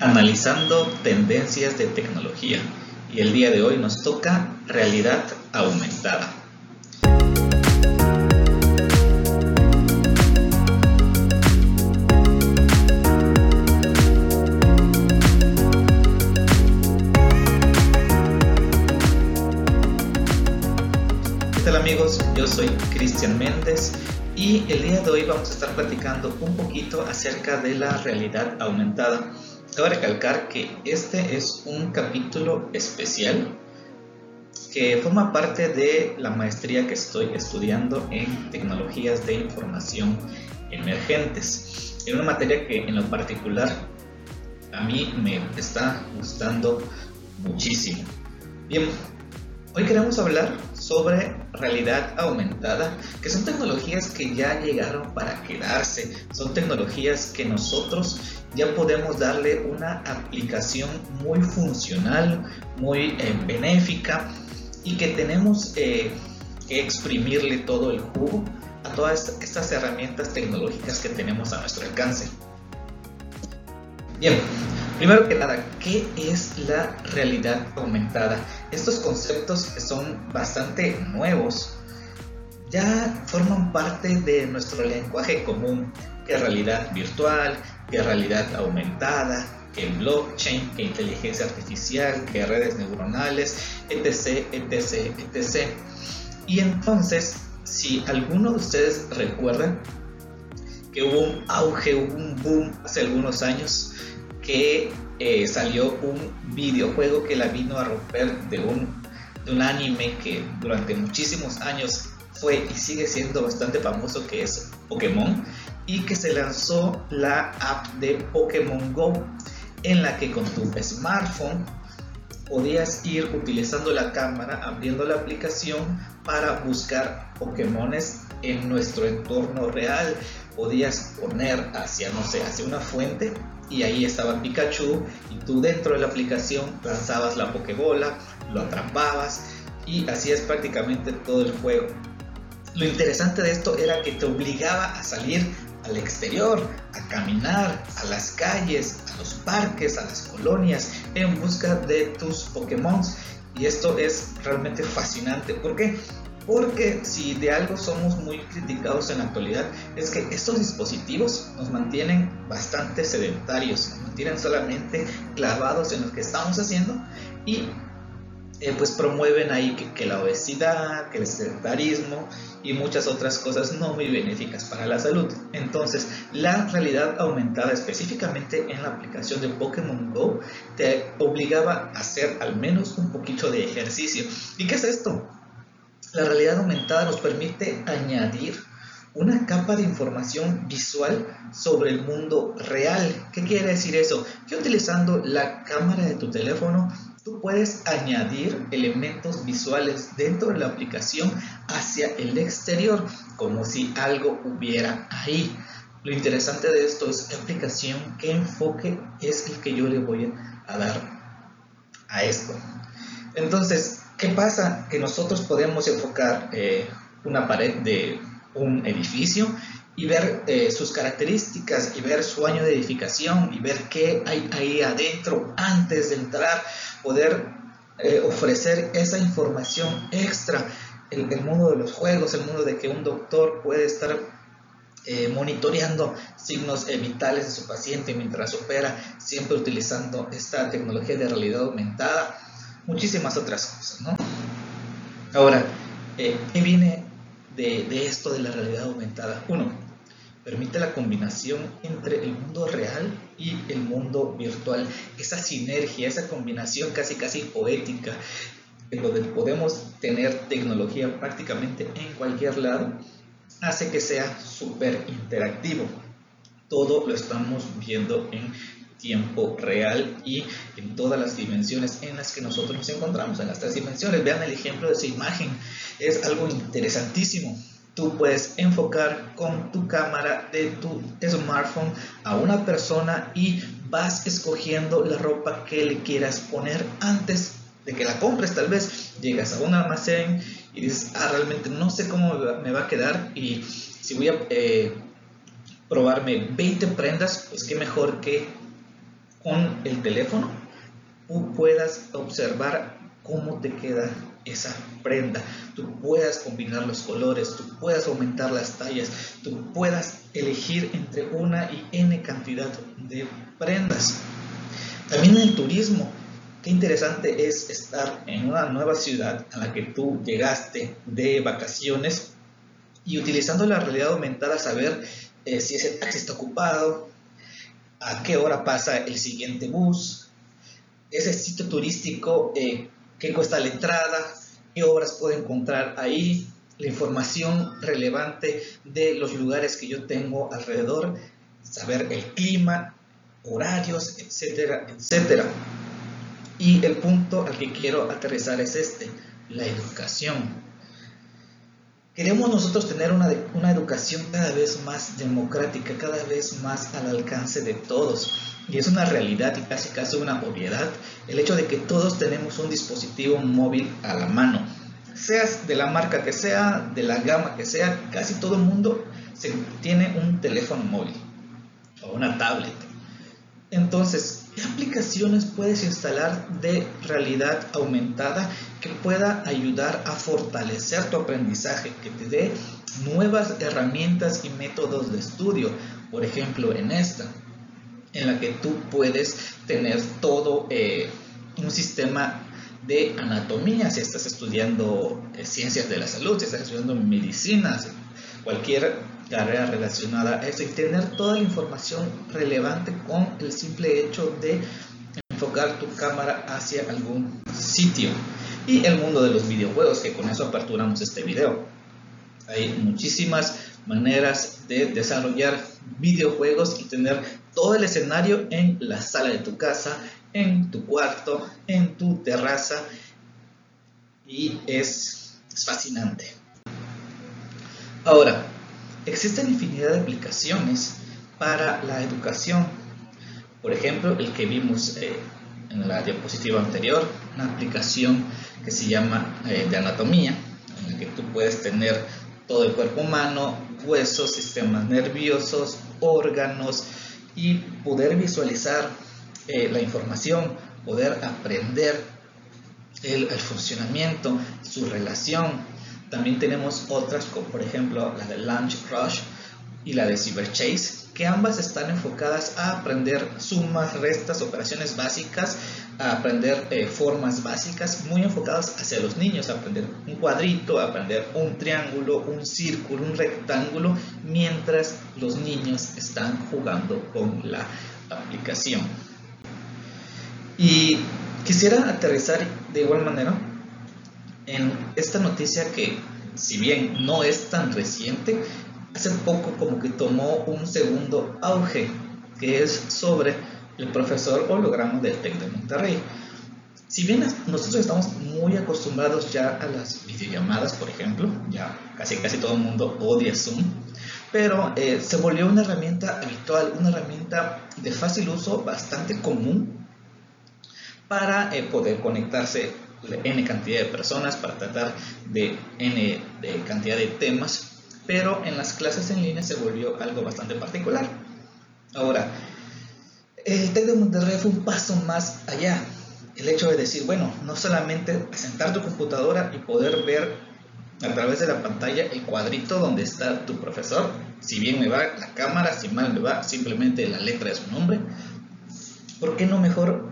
analizando tendencias de tecnología y el día de hoy nos toca realidad aumentada. ¿Qué tal amigos? Yo soy Cristian Méndez y el día de hoy vamos a estar platicando un poquito acerca de la realidad aumentada. Cabe recalcar que este es un capítulo especial que forma parte de la maestría que estoy estudiando en tecnologías de información emergentes. En una materia que en lo particular a mí me está gustando muchísimo. Bien, Hoy queremos hablar sobre realidad aumentada, que son tecnologías que ya llegaron para quedarse, son tecnologías que nosotros ya podemos darle una aplicación muy funcional, muy eh, benéfica y que tenemos eh, que exprimirle todo el jugo a todas estas herramientas tecnológicas que tenemos a nuestro alcance. Bien, Primero que nada, ¿qué es la realidad aumentada? Estos conceptos son bastante nuevos. Ya forman parte de nuestro lenguaje común, que realidad virtual, que realidad aumentada, que blockchain, que inteligencia artificial, que redes neuronales, etc, etc, etc. Y entonces, si alguno de ustedes recuerda que hubo un auge, hubo un boom hace algunos años que eh, salió un videojuego que la vino a romper de un, de un anime que durante muchísimos años fue y sigue siendo bastante famoso que es Pokémon y que se lanzó la app de Pokémon Go en la que con tu smartphone podías ir utilizando la cámara abriendo la aplicación para buscar Pokémones en nuestro entorno real. Podías poner hacia no sé hacia una fuente y ahí estaba Pikachu y tú dentro de la aplicación lanzabas la Pokébola, lo atrapabas y hacías prácticamente todo el juego. Lo interesante de esto era que te obligaba a salir al exterior, a caminar a las calles, a los parques, a las colonias en busca de tus Pokémon. Y esto es realmente fascinante. ¿Por qué? Porque si de algo somos muy criticados en la actualidad es que estos dispositivos nos mantienen bastante sedentarios, nos mantienen solamente clavados en lo que estamos haciendo y eh, pues promueven ahí que, la obesidad, que el sedentarismo y muchas otras cosas no muy benéficas para la salud. Entonces, la realidad aumentada específicamente en la aplicación de Pokémon Go te obligaba a hacer al menos un poquito de ejercicio. ¿Y qué es esto? La realidad aumentada nos permite añadir una capa de información visual sobre el mundo real. ¿Qué quiere decir eso? Que utilizando la cámara de tu teléfono, tú puedes añadir elementos visuales dentro de la aplicación hacia el exterior, como si algo hubiera ahí. Lo interesante de esto es qué aplicación, qué enfoque es el que yo le voy a dar a esto. Entonces, ¿Qué pasa? Que nosotros podemos enfocar eh, una pared de un edificio y ver eh, sus características y ver su año de edificación y ver qué hay ahí adentro antes de entrar, poder eh, ofrecer esa información extra. El, el, mundo de los juegos, el mundo de que un doctor puede estar monitoreando signos vitales de su paciente mientras opera, siempre utilizando esta tecnología de realidad aumentada muchísimas otras cosas, ¿no? Ahora, eh, ¿qué viene de, esto de la realidad aumentada? Uno, permite la combinación entre el mundo real y el mundo virtual, esa sinergia, esa combinación casi casi poética, en donde podemos tener tecnología prácticamente en cualquier lado, hace que sea súper interactivo. Todo lo estamos viendo en tiempo real y en todas las dimensiones en las que nosotros nos encontramos, en las tres dimensiones. Vean el ejemplo de esa imagen, es algo interesantísimo. Tú puedes enfocar con tu cámara de tu smartphone a una persona y vas escogiendo la ropa que le quieras poner antes de que la compres. Tal vez llegas a un almacén y dices, ah, realmente no sé cómo me va a quedar y si voy a... Eh, probarme 20 prendas, pues qué mejor que con el teléfono tú puedas observar cómo te queda esa prenda, tú puedas combinar los colores, tú puedas aumentar las tallas, tú puedas elegir entre una y n cantidad de prendas. También en el turismo, qué interesante es estar en una nueva ciudad a la que tú llegaste de vacaciones y utilizando la realidad aumentada saber eh, si ese taxi está ocupado, a qué hora pasa el siguiente bus, ese sitio turístico, eh, qué cuesta la entrada, qué obras puedo encontrar ahí, la información relevante de los lugares que yo tengo alrededor, saber el clima, horarios, etcétera, etcétera. Y el punto al que quiero aterrizar es este, la educación. Queremos nosotros tener una, una educación cada vez más democrática, cada vez más al alcance de todos. Y es una realidad y casi casi una obviedad el hecho de que todos tenemos un dispositivo móvil a la mano. Seas de la marca que sea, de la gama que sea, casi todo el mundo tiene un teléfono móvil o una tablet. Entonces, ¿qué aplicaciones puedes instalar de realidad aumentada que pueda ayudar a fortalecer tu aprendizaje, que te dé nuevas herramientas y métodos de estudio? Por ejemplo, en esta, en la que tú puedes tener todo eh, un sistema de anatomía, si estás estudiando eh, ciencias de la salud, si estás estudiando medicinas, cualquier carrera relacionada a eso y tener toda la información relevante con el simple hecho de enfocar tu cámara hacia algún sitio. Y el mundo de los videojuegos, que con eso aperturamos este video. Hay muchísimas maneras de desarrollar videojuegos y tener todo el escenario en la sala de tu casa, en tu cuarto, en tu terraza. Y es, es fascinante. Ahora, Existen infinidad de aplicaciones para la educación. Por ejemplo, el que vimos eh, en la diapositiva anterior, una aplicación que se llama eh, de anatomía, en la que tú puedes tener todo el cuerpo humano, huesos, sistemas nerviosos, órganos y poder visualizar eh, la información, poder aprender el, el funcionamiento, su relación, también tenemos otras, como por ejemplo la de Lunch Rush y la de Cyber Chase, que ambas están enfocadas a aprender sumas, restas, operaciones básicas, a aprender eh, formas básicas, muy enfocadas hacia los niños, a aprender un cuadrito, a aprender un triángulo, un círculo, un rectángulo, mientras los niños están jugando con la aplicación. Y quisiera aterrizar de igual manera en esta noticia que, si bien no es tan reciente, hace poco como que tomó un segundo auge, que es sobre el profesor holograma del TEC de Monterrey. Si bien nosotros estamos muy acostumbrados ya a las videollamadas, por ejemplo, ya casi casi todo el mundo odia Zoom, pero eh, se volvió una herramienta habitual, una herramienta de fácil uso, bastante común para eh, poder conectarse n cantidad de personas para tratar de n de cantidad de temas, pero en las clases en línea se volvió algo bastante particular. Ahora, el TEC de Monterrey fue un paso más allá. El hecho de decir, bueno, no solamente sentar tu computadora y poder ver a través de la pantalla el cuadrito donde está tu profesor, si bien me va la cámara, si mal me va simplemente la letra de su nombre, ¿por qué no mejor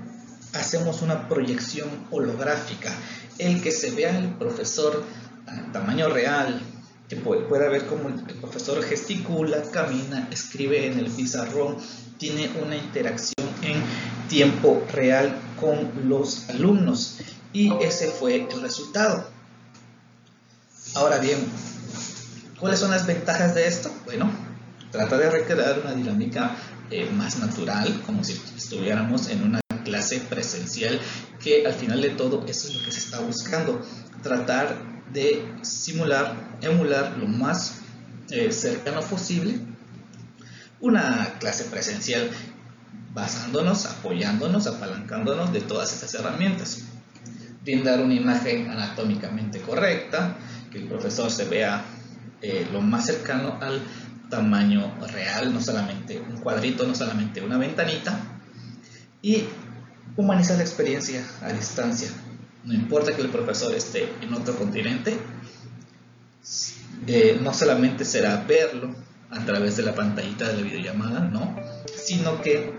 hacemos una proyección holográfica, el que se vea el profesor a tamaño real, que pueda ver cómo el profesor gesticula, camina, escribe en el pizarrón, tiene una interacción en tiempo real con los alumnos. Y ese fue el resultado. Ahora bien, ¿cuáles son las ventajas de esto? Bueno, trata de recrear una dinámica eh, más natural, como si estuviéramos en una clase presencial, que al final de todo eso es lo que se está buscando, tratar de simular, emular lo más eh, cercano posible una clase presencial basándonos, apoyándonos, apalancándonos de todas estas herramientas. Brindar una imagen anatómicamente correcta, que el profesor se vea eh, lo más cercano al tamaño real, no solamente un cuadrito, no solamente una ventanita, y humanizar la experiencia a distancia. No importa que el profesor esté en otro continente, eh, no solamente será verlo a través de la pantallita de la videollamada, no, sino que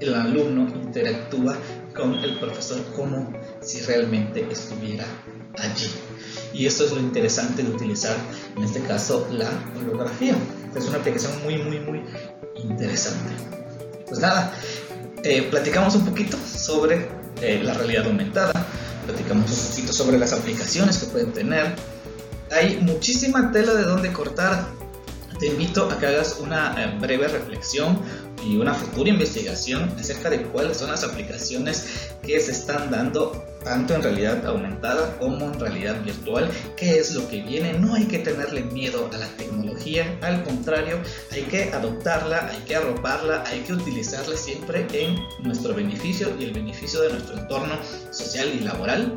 el alumno interactúa con el profesor como si realmente estuviera allí. Y esto es lo interesante de utilizar, en este caso, la holografía. Es una aplicación muy, muy, muy interesante. Pues nada, eh, platicamos un poquito sobre eh, la realidad aumentada, platicamos un poquito sobre las aplicaciones que pueden tener. Hay muchísima tela de donde cortar. Te invito a que hagas una eh, breve reflexión y una futura investigación acerca de cuáles son las aplicaciones que se están dando tanto en realidad aumentada como en realidad virtual, qué es lo que viene, no hay que tenerle miedo a la tecnología, al contrario, hay que adoptarla, hay que arroparla, hay que utilizarla siempre en nuestro beneficio y el beneficio de nuestro entorno social y laboral.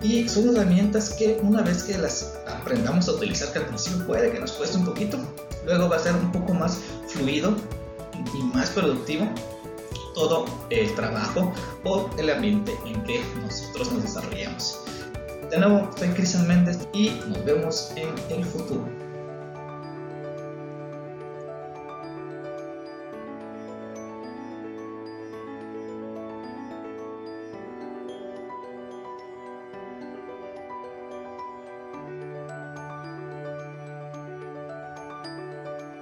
Y son herramientas que una vez que las aprendamos a utilizar, que al principio puede que nos cueste un poquito, luego va a ser un poco más fluido y más productivo todo el trabajo o el ambiente en que nosotros nos desarrollamos. De nuevo, soy Cristian Méndez y nos vemos en el futuro.